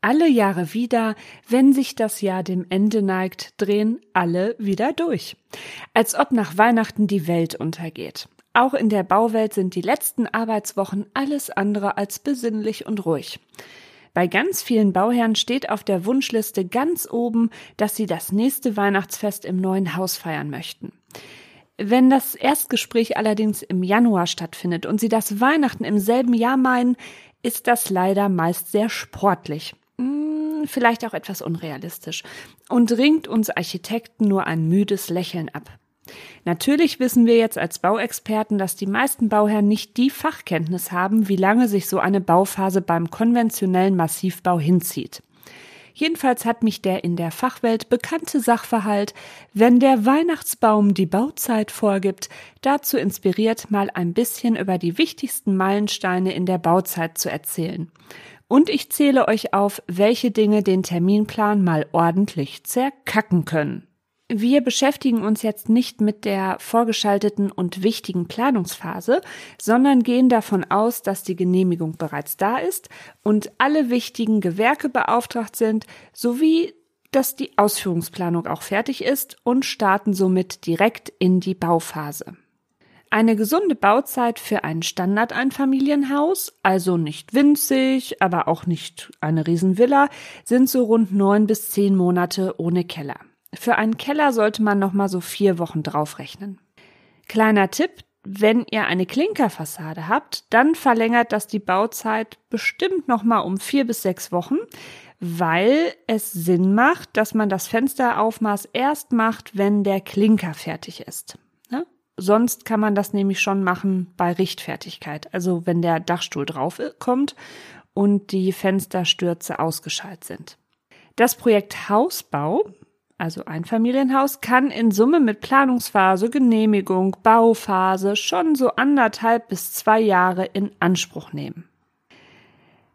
Alle Jahre wieder, wenn sich das Jahr dem Ende neigt, drehen alle wieder durch. Als ob nach Weihnachten die Welt untergeht. Auch in der Bauwelt sind die letzten Arbeitswochen alles andere als besinnlich und ruhig. Bei ganz vielen Bauherren steht auf der Wunschliste ganz oben, dass sie das nächste Weihnachtsfest im neuen Haus feiern möchten. Wenn das Erstgespräch allerdings im Januar stattfindet und sie das Weihnachten im selben Jahr meinen, ist das leider meist sehr sportlich. Hm, vielleicht auch etwas unrealistisch und ringt uns Architekten nur ein müdes Lächeln ab. Natürlich wissen wir jetzt als Bauexperten, dass die meisten Bauherren nicht die Fachkenntnis haben, wie lange sich so eine Bauphase beim konventionellen Massivbau hinzieht. Jedenfalls hat mich der in der Fachwelt bekannte Sachverhalt, wenn der Weihnachtsbaum die Bauzeit vorgibt, dazu inspiriert, mal ein bisschen über die wichtigsten Meilensteine in der Bauzeit zu erzählen. Und ich zähle euch auf, welche Dinge den Terminplan mal ordentlich zerkacken können. Wir beschäftigen uns jetzt nicht mit der vorgeschalteten und wichtigen Planungsphase, sondern gehen davon aus, dass die Genehmigung bereits da ist und alle wichtigen Gewerke beauftragt sind, sowie dass die Ausführungsplanung auch fertig ist und starten somit direkt in die Bauphase. Eine gesunde Bauzeit für ein Standardeinfamilienhaus, also nicht winzig, aber auch nicht eine Riesenvilla, sind so rund neun bis zehn Monate ohne Keller. Für einen Keller sollte man noch mal so vier Wochen draufrechnen. Kleiner Tipp, wenn ihr eine Klinkerfassade habt, dann verlängert das die Bauzeit bestimmt noch mal um vier bis sechs Wochen, weil es Sinn macht, dass man das Fensteraufmaß erst macht, wenn der Klinker fertig ist. Sonst kann man das nämlich schon machen bei Richtfertigkeit, also wenn der Dachstuhl drauf kommt und die Fensterstürze ausgeschaltet sind. Das Projekt Hausbau also Einfamilienhaus, kann in Summe mit Planungsphase, Genehmigung, Bauphase schon so anderthalb bis zwei Jahre in Anspruch nehmen.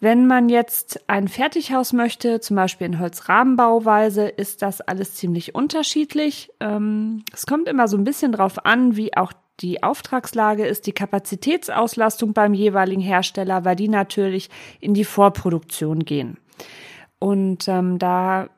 Wenn man jetzt ein Fertighaus möchte, zum Beispiel in Holzrahmenbauweise, ist das alles ziemlich unterschiedlich. Ähm, es kommt immer so ein bisschen drauf an, wie auch die Auftragslage ist, die Kapazitätsauslastung beim jeweiligen Hersteller, weil die natürlich in die Vorproduktion gehen. Und ähm, da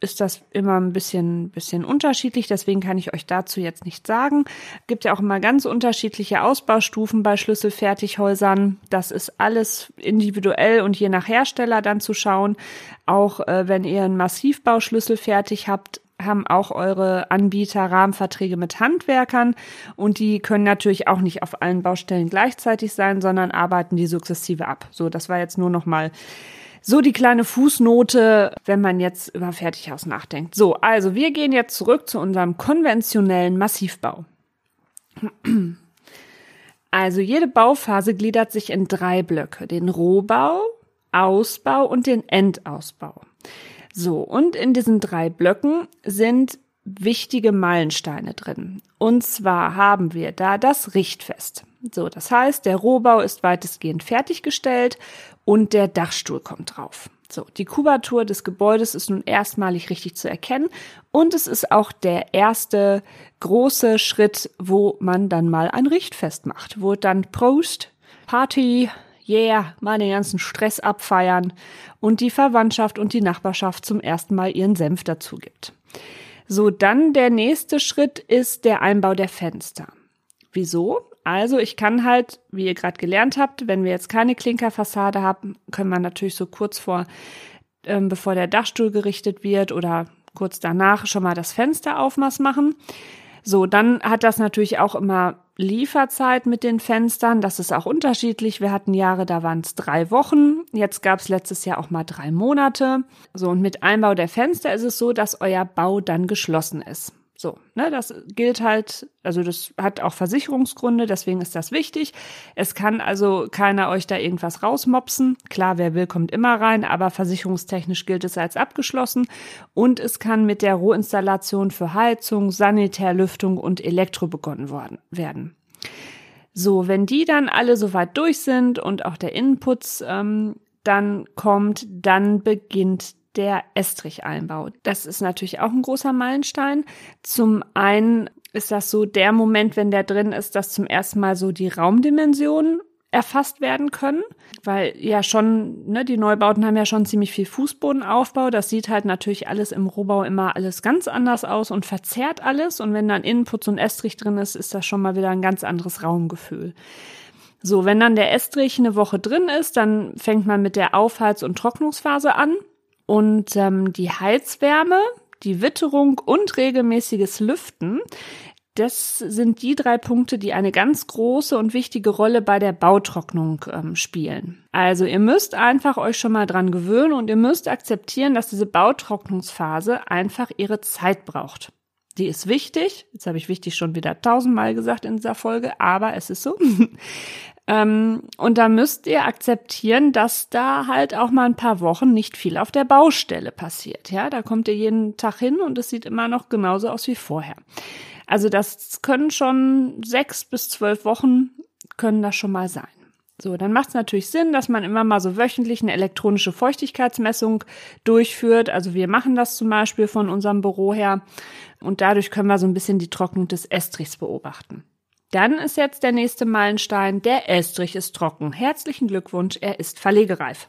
ist das immer ein bisschen, bisschen unterschiedlich. Deswegen kann ich euch dazu jetzt nicht sagen. Gibt ja auch immer ganz unterschiedliche Ausbaustufen bei Schlüsselfertighäusern. Das ist alles individuell und je nach Hersteller dann zu schauen. Auch äh, wenn ihr einen Massivbauschlüssel fertig habt, haben auch eure Anbieter Rahmenverträge mit Handwerkern und die können natürlich auch nicht auf allen Baustellen gleichzeitig sein, sondern arbeiten die sukzessive ab. So, das war jetzt nur noch mal so die kleine Fußnote, wenn man jetzt über Fertighaus nachdenkt. So, also wir gehen jetzt zurück zu unserem konventionellen Massivbau. Also jede Bauphase gliedert sich in drei Blöcke. Den Rohbau, Ausbau und den Endausbau. So, und in diesen drei Blöcken sind wichtige Meilensteine drin. Und zwar haben wir da das Richtfest. So, das heißt, der Rohbau ist weitestgehend fertiggestellt und der Dachstuhl kommt drauf. So, die Kubatur des Gebäudes ist nun erstmalig richtig zu erkennen und es ist auch der erste große Schritt, wo man dann mal ein Richtfest macht, wo dann Prost, Party, yeah, mal den ganzen Stress abfeiern und die Verwandtschaft und die Nachbarschaft zum ersten Mal ihren Senf dazu gibt. So, dann der nächste Schritt ist der Einbau der Fenster. Wieso? Also ich kann halt, wie ihr gerade gelernt habt, wenn wir jetzt keine Klinkerfassade haben, können wir natürlich so kurz vor, ähm, bevor der Dachstuhl gerichtet wird oder kurz danach schon mal das Fensteraufmaß machen. So, dann hat das natürlich auch immer Lieferzeit mit den Fenstern. Das ist auch unterschiedlich. Wir hatten Jahre, da waren es drei Wochen. Jetzt gab es letztes Jahr auch mal drei Monate. So, und mit Einbau der Fenster ist es so, dass euer Bau dann geschlossen ist. So, ne, das gilt halt, also das hat auch Versicherungsgründe, deswegen ist das wichtig. Es kann also keiner euch da irgendwas rausmopsen. Klar, wer will, kommt immer rein, aber versicherungstechnisch gilt es als abgeschlossen. Und es kann mit der Rohinstallation für Heizung, Sanitärlüftung und Elektro begonnen worden, werden. So, wenn die dann alle soweit durch sind und auch der Innenputz ähm, dann kommt, dann beginnt der Estricheinbau. Das ist natürlich auch ein großer Meilenstein. Zum einen ist das so der Moment, wenn der drin ist, dass zum ersten Mal so die Raumdimensionen erfasst werden können, weil ja schon, ne, die Neubauten haben ja schon ziemlich viel Fußbodenaufbau. Das sieht halt natürlich alles im Rohbau immer alles ganz anders aus und verzerrt alles. Und wenn dann Innenputz und Estrich drin ist, ist das schon mal wieder ein ganz anderes Raumgefühl. So, wenn dann der Estrich eine Woche drin ist, dann fängt man mit der Aufheiz- und Trocknungsphase an. Und ähm, die Heizwärme, die Witterung und regelmäßiges Lüften, das sind die drei Punkte, die eine ganz große und wichtige Rolle bei der Bautrocknung ähm, spielen. Also ihr müsst einfach euch schon mal dran gewöhnen und ihr müsst akzeptieren, dass diese Bautrocknungsphase einfach ihre Zeit braucht. Die ist wichtig. Jetzt habe ich wichtig schon wieder tausendmal gesagt in dieser Folge, aber es ist so. Ähm, und da müsst ihr akzeptieren, dass da halt auch mal ein paar Wochen nicht viel auf der Baustelle passiert. Ja, da kommt ihr jeden Tag hin und es sieht immer noch genauso aus wie vorher. Also das können schon sechs bis zwölf Wochen können das schon mal sein. So, dann macht es natürlich Sinn, dass man immer mal so wöchentlich eine elektronische Feuchtigkeitsmessung durchführt. Also wir machen das zum Beispiel von unserem Büro her und dadurch können wir so ein bisschen die Trocknung des Estrichs beobachten. Dann ist jetzt der nächste Meilenstein, der Estrich ist trocken. Herzlichen Glückwunsch, er ist verlegereif.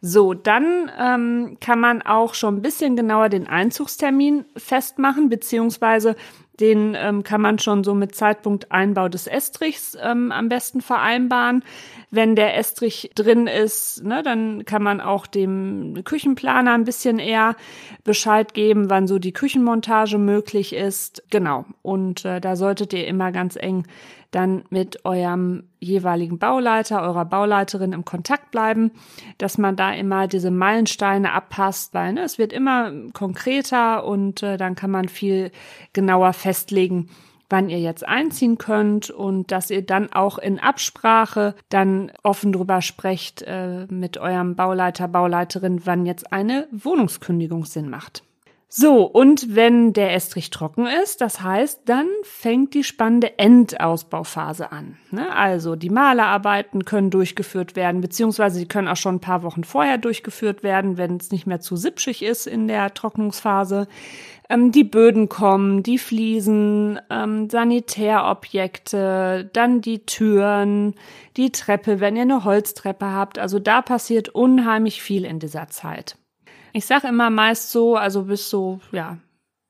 So, dann ähm, kann man auch schon ein bisschen genauer den Einzugstermin festmachen, beziehungsweise den ähm, kann man schon so mit Zeitpunkt Einbau des Estrichs ähm, am besten vereinbaren. Wenn der Estrich drin ist, ne, dann kann man auch dem Küchenplaner ein bisschen eher Bescheid geben, wann so die Küchenmontage möglich ist. Genau. Und äh, da solltet ihr immer ganz eng dann mit eurem jeweiligen Bauleiter, eurer Bauleiterin im Kontakt bleiben, dass man da immer diese Meilensteine abpasst, weil ne, es wird immer konkreter und äh, dann kann man viel genauer festlegen, wann ihr jetzt einziehen könnt und dass ihr dann auch in Absprache dann offen drüber sprecht äh, mit eurem Bauleiter, Bauleiterin, wann jetzt eine Wohnungskündigung Sinn macht. So, und wenn der Estrich trocken ist, das heißt, dann fängt die spannende Endausbauphase an. Ne? Also die Malerarbeiten können durchgeführt werden, beziehungsweise sie können auch schon ein paar Wochen vorher durchgeführt werden, wenn es nicht mehr zu sipschig ist in der Trocknungsphase. Ähm, die Böden kommen, die Fliesen, ähm, Sanitärobjekte, dann die Türen, die Treppe, wenn ihr eine Holztreppe habt. Also da passiert unheimlich viel in dieser Zeit. Ich sage immer meist so, also bis so, ja,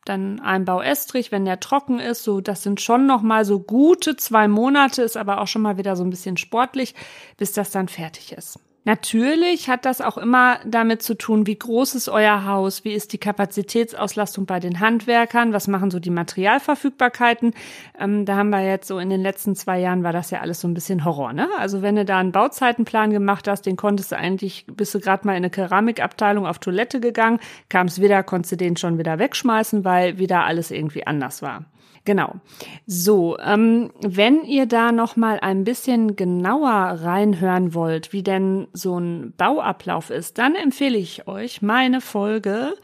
dann Einbau Estrich, wenn der trocken ist, so das sind schon noch mal so gute zwei Monate, ist aber auch schon mal wieder so ein bisschen sportlich, bis das dann fertig ist. Natürlich hat das auch immer damit zu tun, wie groß ist euer Haus, wie ist die Kapazitätsauslastung bei den Handwerkern, was machen so die Materialverfügbarkeiten. Ähm, da haben wir jetzt so in den letzten zwei Jahren war das ja alles so ein bisschen Horror, ne? Also wenn du da einen Bauzeitenplan gemacht hast, den konntest du eigentlich, bist du gerade mal in eine Keramikabteilung auf Toilette gegangen, kam es wieder, konntest du den schon wieder wegschmeißen, weil wieder alles irgendwie anders war. Genau. So, ähm, wenn ihr da noch mal ein bisschen genauer reinhören wollt, wie denn so ein Bauablauf ist, dann empfehle ich euch meine Folge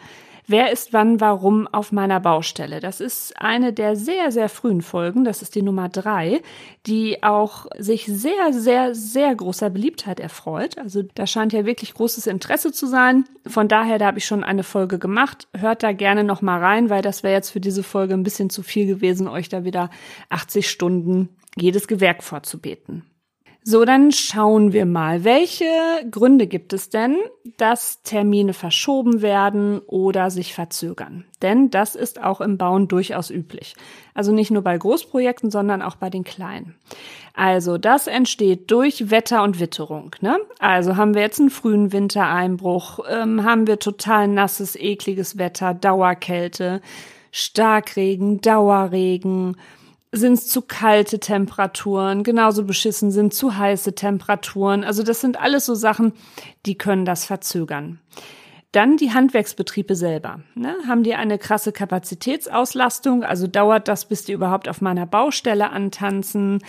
Wer ist wann warum auf meiner Baustelle? Das ist eine der sehr, sehr frühen Folgen. Das ist die Nummer drei, die auch sich sehr, sehr, sehr großer Beliebtheit erfreut. Also da scheint ja wirklich großes Interesse zu sein. Von daher, da habe ich schon eine Folge gemacht. Hört da gerne noch mal rein, weil das wäre jetzt für diese Folge ein bisschen zu viel gewesen, euch da wieder 80 Stunden jedes Gewerk vorzubeten. So, dann schauen wir mal, welche Gründe gibt es denn, dass Termine verschoben werden oder sich verzögern? Denn das ist auch im Bauen durchaus üblich. Also nicht nur bei Großprojekten, sondern auch bei den kleinen. Also das entsteht durch Wetter und Witterung. Ne? Also haben wir jetzt einen frühen Wintereinbruch, ähm, haben wir total nasses, ekliges Wetter, Dauerkälte, Starkregen, Dauerregen, sind es zu kalte Temperaturen, genauso beschissen sind zu heiße Temperaturen. Also das sind alles so Sachen, die können das verzögern. Dann die Handwerksbetriebe selber. Ne? Haben die eine krasse Kapazitätsauslastung? Also dauert das, bis die überhaupt auf meiner Baustelle antanzen?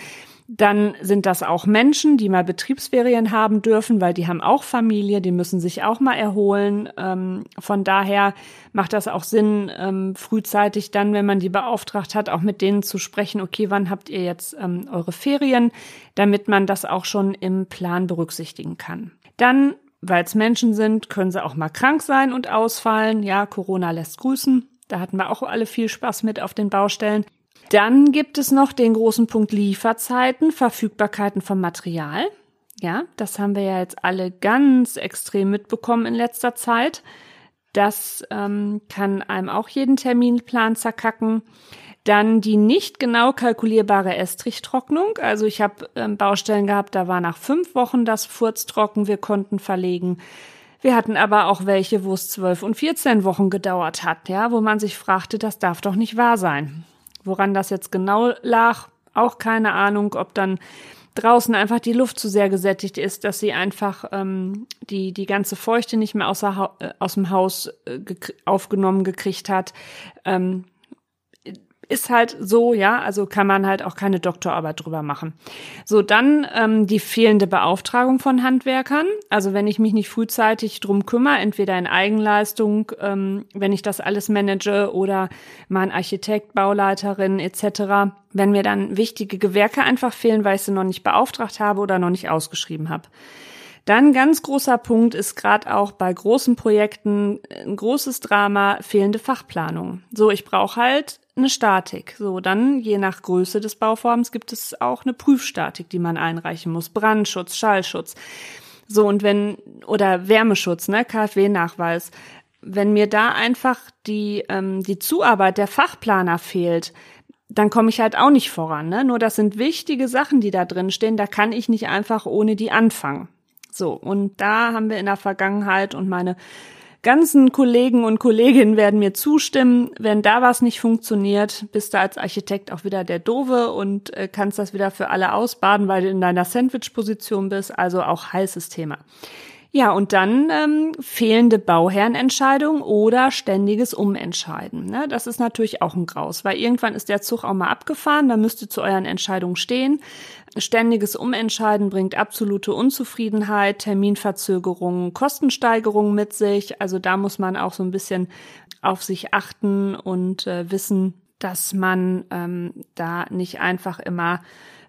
Dann sind das auch Menschen, die mal Betriebsferien haben dürfen, weil die haben auch Familie, die müssen sich auch mal erholen. Ähm, von daher macht das auch Sinn, ähm, frühzeitig dann, wenn man die beauftragt hat, auch mit denen zu sprechen, okay, wann habt ihr jetzt ähm, eure Ferien, damit man das auch schon im Plan berücksichtigen kann. Dann, weil es Menschen sind, können sie auch mal krank sein und ausfallen. Ja, Corona lässt grüßen. Da hatten wir auch alle viel Spaß mit auf den Baustellen. Dann gibt es noch den großen Punkt Lieferzeiten, Verfügbarkeiten von Material. Ja, das haben wir ja jetzt alle ganz extrem mitbekommen in letzter Zeit. Das ähm, kann einem auch jeden Terminplan zerkacken. Dann die nicht genau kalkulierbare Estrichtrocknung. Also ich habe ähm, Baustellen gehabt, da war nach fünf Wochen das Furz trocken, wir konnten verlegen. Wir hatten aber auch welche, wo es zwölf und vierzehn Wochen gedauert hat, ja, wo man sich fragte, das darf doch nicht wahr sein. Woran das jetzt genau lag, auch keine Ahnung, ob dann draußen einfach die Luft zu sehr gesättigt ist, dass sie einfach ähm, die, die ganze Feuchte nicht mehr außer, äh, aus dem Haus äh, aufgenommen gekriegt hat. Ähm, ist halt so, ja, also kann man halt auch keine Doktorarbeit drüber machen. So, dann ähm, die fehlende Beauftragung von Handwerkern. Also wenn ich mich nicht frühzeitig drum kümmere, entweder in Eigenleistung, ähm, wenn ich das alles manage oder mal ein Architekt, Bauleiterin etc., wenn mir dann wichtige Gewerke einfach fehlen, weil ich sie noch nicht beauftragt habe oder noch nicht ausgeschrieben habe. Dann ganz großer Punkt ist gerade auch bei großen Projekten ein großes Drama fehlende Fachplanung. So, ich brauche halt eine Statik. So, dann je nach Größe des Bauvorhabens gibt es auch eine Prüfstatik, die man einreichen muss. Brandschutz, Schallschutz. So, und wenn, oder Wärmeschutz, ne, KfW-Nachweis. Wenn mir da einfach die, ähm, die Zuarbeit der Fachplaner fehlt, dann komme ich halt auch nicht voran. Ne? Nur das sind wichtige Sachen, die da drin stehen. Da kann ich nicht einfach ohne die anfangen. So, und da haben wir in der Vergangenheit und meine ganzen Kollegen und Kolleginnen werden mir zustimmen. Wenn da was nicht funktioniert, bist du als Architekt auch wieder der Dove und äh, kannst das wieder für alle ausbaden, weil du in deiner Sandwich-Position bist. Also auch heißes Thema. Ja, und dann ähm, fehlende Bauherrenentscheidung oder ständiges Umentscheiden. Ne? Das ist natürlich auch ein Graus, weil irgendwann ist der Zug auch mal abgefahren, da müsst ihr zu euren Entscheidungen stehen. Ständiges Umentscheiden bringt absolute Unzufriedenheit, Terminverzögerungen, Kostensteigerungen mit sich. Also da muss man auch so ein bisschen auf sich achten und äh, wissen, dass man ähm, da nicht einfach immer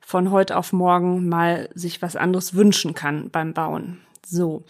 von heute auf morgen mal sich was anderes wünschen kann beim Bauen. So,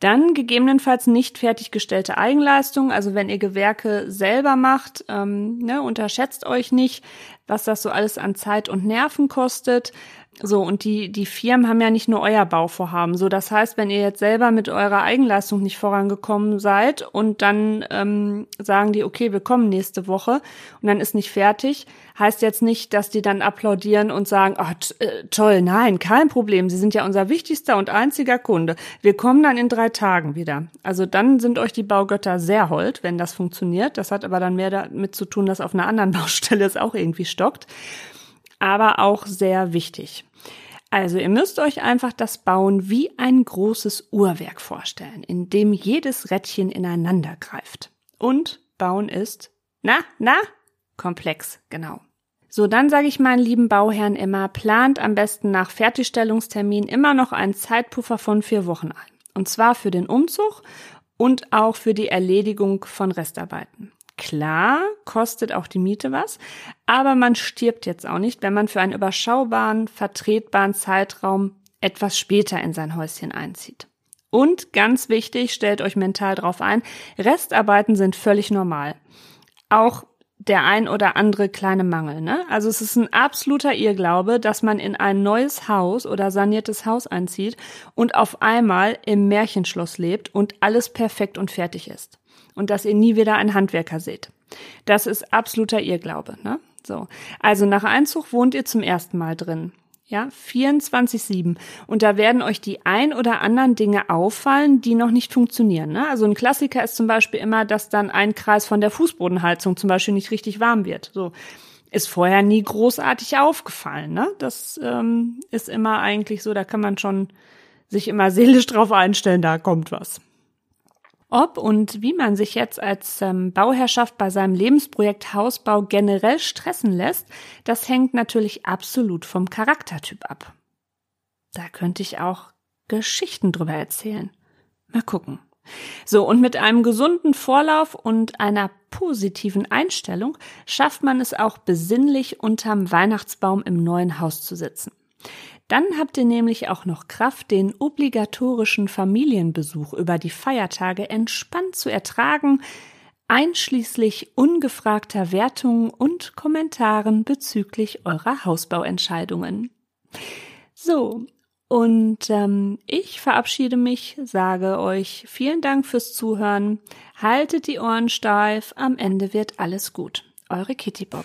dann gegebenenfalls nicht fertiggestellte Eigenleistung. Also wenn ihr Gewerke selber macht, ähm, ne, unterschätzt euch nicht, was das so alles an Zeit und Nerven kostet. So, und die, die Firmen haben ja nicht nur euer Bauvorhaben. So, das heißt, wenn ihr jetzt selber mit eurer Eigenleistung nicht vorangekommen seid und dann ähm, sagen die, okay, wir kommen nächste Woche und dann ist nicht fertig, heißt jetzt nicht, dass die dann applaudieren und sagen, oh, äh, toll, nein, kein Problem, Sie sind ja unser wichtigster und einziger Kunde. Wir kommen dann in drei Tagen wieder. Also dann sind euch die Baugötter sehr hold, wenn das funktioniert. Das hat aber dann mehr damit zu tun, dass auf einer anderen Baustelle es auch irgendwie stockt aber auch sehr wichtig. Also ihr müsst euch einfach das Bauen wie ein großes Uhrwerk vorstellen, in dem jedes Rädchen ineinander greift. Und Bauen ist, na, na, komplex, genau. So, dann sage ich meinen lieben Bauherren immer, plant am besten nach Fertigstellungstermin immer noch einen Zeitpuffer von vier Wochen ein. Und zwar für den Umzug und auch für die Erledigung von Restarbeiten. Klar, kostet auch die Miete was, aber man stirbt jetzt auch nicht, wenn man für einen überschaubaren, vertretbaren Zeitraum etwas später in sein Häuschen einzieht. Und ganz wichtig, stellt euch mental drauf ein, Restarbeiten sind völlig normal. Auch der ein oder andere kleine Mangel. Ne? Also es ist ein absoluter Irrglaube, dass man in ein neues Haus oder saniertes Haus einzieht und auf einmal im Märchenschloss lebt und alles perfekt und fertig ist und dass ihr nie wieder einen Handwerker seht. Das ist absoluter Irrglaube, ne? So. Also nach Einzug wohnt ihr zum ersten Mal drin. Ja, 24-7. Und da werden euch die ein oder anderen Dinge auffallen, die noch nicht funktionieren. Ne? Also ein Klassiker ist zum Beispiel immer, dass dann ein Kreis von der Fußbodenheizung zum Beispiel nicht richtig warm wird. So ist vorher nie großartig aufgefallen. Ne? Das ähm, ist immer eigentlich so, da kann man schon sich immer seelisch drauf einstellen, da kommt was. Ob und wie man sich jetzt als ähm, Bauherrschaft bei seinem Lebensprojekt Hausbau generell stressen lässt, das hängt natürlich absolut vom Charaktertyp ab. Da könnte ich auch Geschichten drüber erzählen. Mal gucken. So, und mit einem gesunden Vorlauf und einer positiven Einstellung schafft man es auch besinnlich unterm Weihnachtsbaum im neuen Haus zu sitzen. Dann habt ihr nämlich auch noch Kraft, den obligatorischen Familienbesuch über die Feiertage entspannt zu ertragen, einschließlich ungefragter Wertungen und Kommentaren bezüglich eurer Hausbauentscheidungen. So, und ähm, ich verabschiede mich, sage euch vielen Dank fürs Zuhören. Haltet die Ohren steif, am Ende wird alles gut. Eure Kitty Bob.